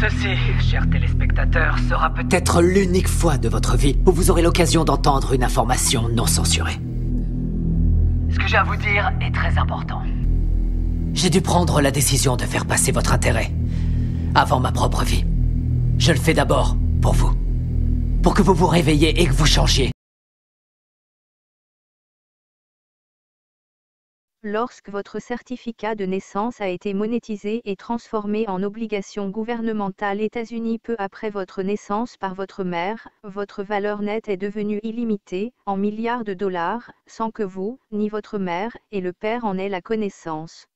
Ceci, chers téléspectateurs, sera peut-être l'unique fois de votre vie où vous aurez l'occasion d'entendre une information non censurée. Ce que j'ai à vous dire est très important. J'ai dû prendre la décision de faire passer votre intérêt avant ma propre vie. Je le fais d'abord pour vous. Pour que vous vous réveilliez et que vous changiez. Lorsque votre certificat de naissance a été monétisé et transformé en obligation gouvernementale États-Unis peu après votre naissance par votre mère, votre valeur nette est devenue illimitée, en milliards de dollars, sans que vous, ni votre mère, et le père en aient la connaissance.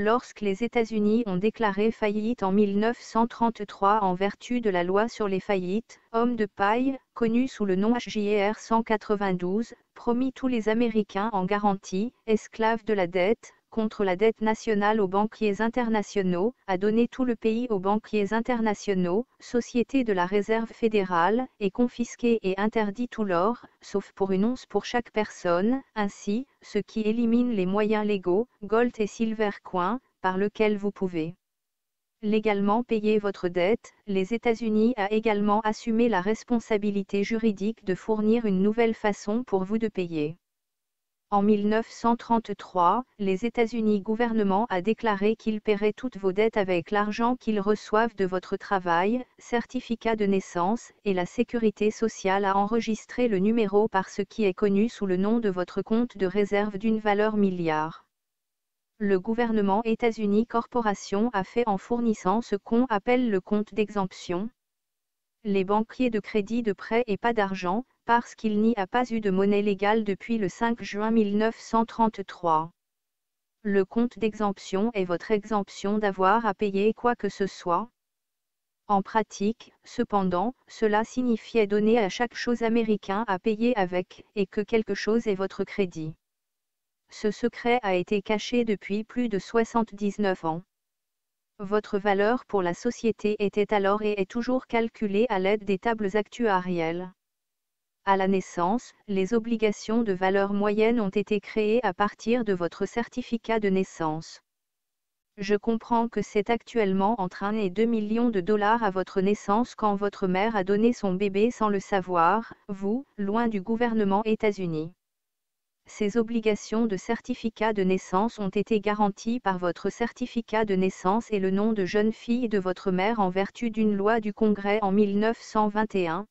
Lorsque les États-Unis ont déclaré faillite en 1933 en vertu de la loi sur les faillites, homme de paille, connu sous le nom HJR 192, promit tous les Américains en garantie, esclaves de la dette, contre la dette nationale aux banquiers internationaux, a donné tout le pays aux banquiers internationaux, société de la réserve fédérale, et confisqué et interdit tout l'or, sauf pour une once pour chaque personne, ainsi, ce qui élimine les moyens légaux, gold et silver coin, par lequel vous pouvez légalement payer votre dette, les États-Unis a également assumé la responsabilité juridique de fournir une nouvelle façon pour vous de payer. En 1933, les États-Unis gouvernement a déclaré qu'ils paieraient toutes vos dettes avec l'argent qu'ils reçoivent de votre travail, certificat de naissance, et la sécurité sociale a enregistré le numéro par ce qui est connu sous le nom de votre compte de réserve d'une valeur milliard. Le gouvernement États-Unis Corporation a fait en fournissant ce qu'on appelle le compte d'exemption. Les banquiers de crédit de prêt et pas d'argent, parce qu'il n'y a pas eu de monnaie légale depuis le 5 juin 1933. Le compte d'exemption est votre exemption d'avoir à payer quoi que ce soit. En pratique, cependant, cela signifiait donner à chaque chose américain à payer avec, et que quelque chose est votre crédit. Ce secret a été caché depuis plus de 79 ans. Votre valeur pour la société était alors et est toujours calculée à l'aide des tables actuarielles. À la naissance, les obligations de valeur moyenne ont été créées à partir de votre certificat de naissance. Je comprends que c'est actuellement entre 1 et 2 millions de dollars à votre naissance quand votre mère a donné son bébé sans le savoir, vous, loin du gouvernement États-Unis. Ces obligations de certificat de naissance ont été garanties par votre certificat de naissance et le nom de jeune fille de votre mère en vertu d'une loi du Congrès en 1921,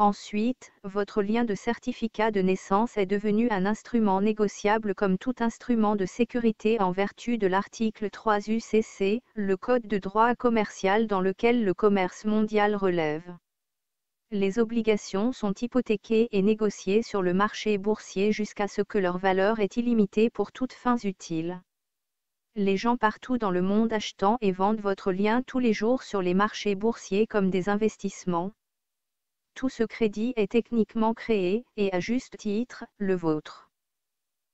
Ensuite, votre lien de certificat de naissance est devenu un instrument négociable comme tout instrument de sécurité en vertu de l'article 3 UCC, le Code de droit commercial dans lequel le commerce mondial relève. Les obligations sont hypothéquées et négociées sur le marché boursier jusqu'à ce que leur valeur est illimitée pour toutes fins utiles. Les gens partout dans le monde achetant et vendent votre lien tous les jours sur les marchés boursiers comme des investissements, tout ce crédit est techniquement créé, et à juste titre, le vôtre.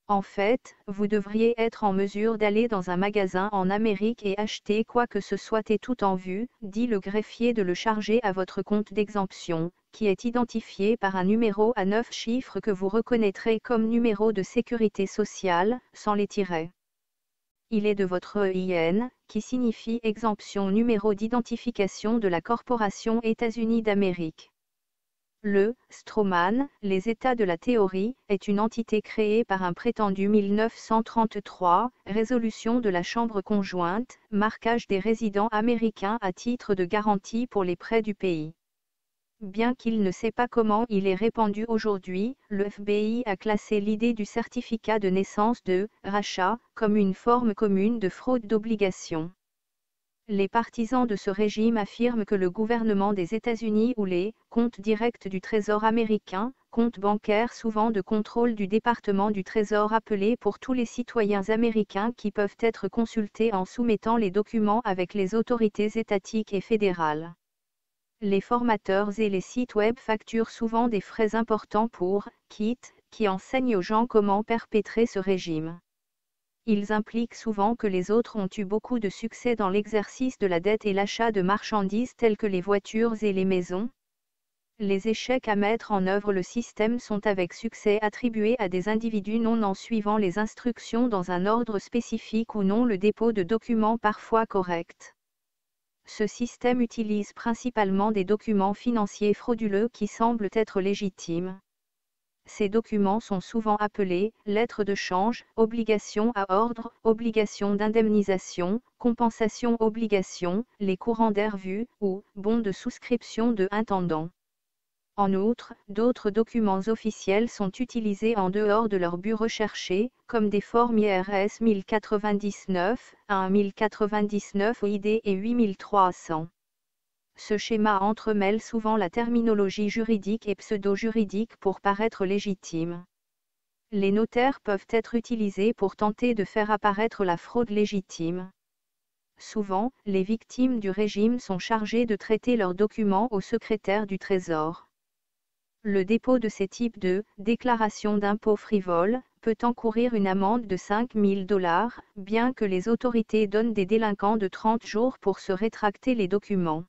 En fait, vous devriez être en mesure d'aller dans un magasin en Amérique et acheter quoi que ce soit et tout en vue, dit le greffier de le charger à votre compte d'exemption, qui est identifié par un numéro à 9 chiffres que vous reconnaîtrez comme numéro de sécurité sociale, sans les tirets. Il est de votre EIN, qui signifie exemption numéro d'identification de la Corporation États-Unis d'Amérique. Le Stroman, les états de la théorie, est une entité créée par un prétendu 1933, résolution de la Chambre conjointe, marquage des résidents américains à titre de garantie pour les prêts du pays. Bien qu'il ne sait pas comment il est répandu aujourd'hui, le FBI a classé l'idée du certificat de naissance de rachat comme une forme commune de fraude d'obligation. Les partisans de ce régime affirment que le gouvernement des États-Unis ou les comptes directs du Trésor américain, comptes bancaires souvent de contrôle du département du Trésor appelés pour tous les citoyens américains qui peuvent être consultés en soumettant les documents avec les autorités étatiques et fédérales. Les formateurs et les sites web facturent souvent des frais importants pour kits qui enseignent aux gens comment perpétrer ce régime. Ils impliquent souvent que les autres ont eu beaucoup de succès dans l'exercice de la dette et l'achat de marchandises telles que les voitures et les maisons. Les échecs à mettre en œuvre le système sont avec succès attribués à des individus non en suivant les instructions dans un ordre spécifique ou non le dépôt de documents parfois corrects. Ce système utilise principalement des documents financiers frauduleux qui semblent être légitimes. Ces documents sont souvent appelés lettres de change, obligations à ordre, obligations d'indemnisation, compensation obligations, les courants d'air vus ou bons de souscription de intendant. En outre, d'autres documents officiels sont utilisés en dehors de leur but recherché, comme des formes IRS 1099, 1099 ID et 8300. Ce schéma entremêle souvent la terminologie juridique et pseudo-juridique pour paraître légitime. Les notaires peuvent être utilisés pour tenter de faire apparaître la fraude légitime. Souvent, les victimes du régime sont chargées de traiter leurs documents au secrétaire du Trésor. Le dépôt de ces types de déclaration d'impôt frivole peut encourir une amende de 5 000 dollars, bien que les autorités donnent des délinquants de 30 jours pour se rétracter les documents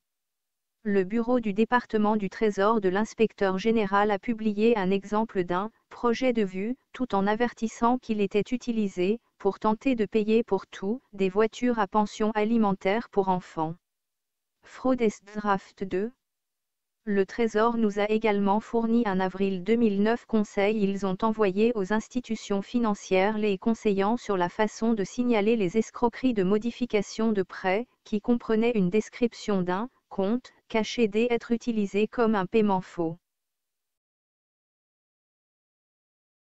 le bureau du département du Trésor de l'inspecteur général a publié un exemple d'un projet de vue, tout en avertissant qu'il était utilisé pour tenter de payer pour tout des voitures à pension alimentaire pour enfants. Fraudest Draft 2 le Trésor nous a également fourni un avril 2009 conseil. Ils ont envoyé aux institutions financières les conseillant sur la façon de signaler les escroqueries de modification de prêt, qui comprenaient une description d'un compte caché d'être utilisé comme un paiement faux.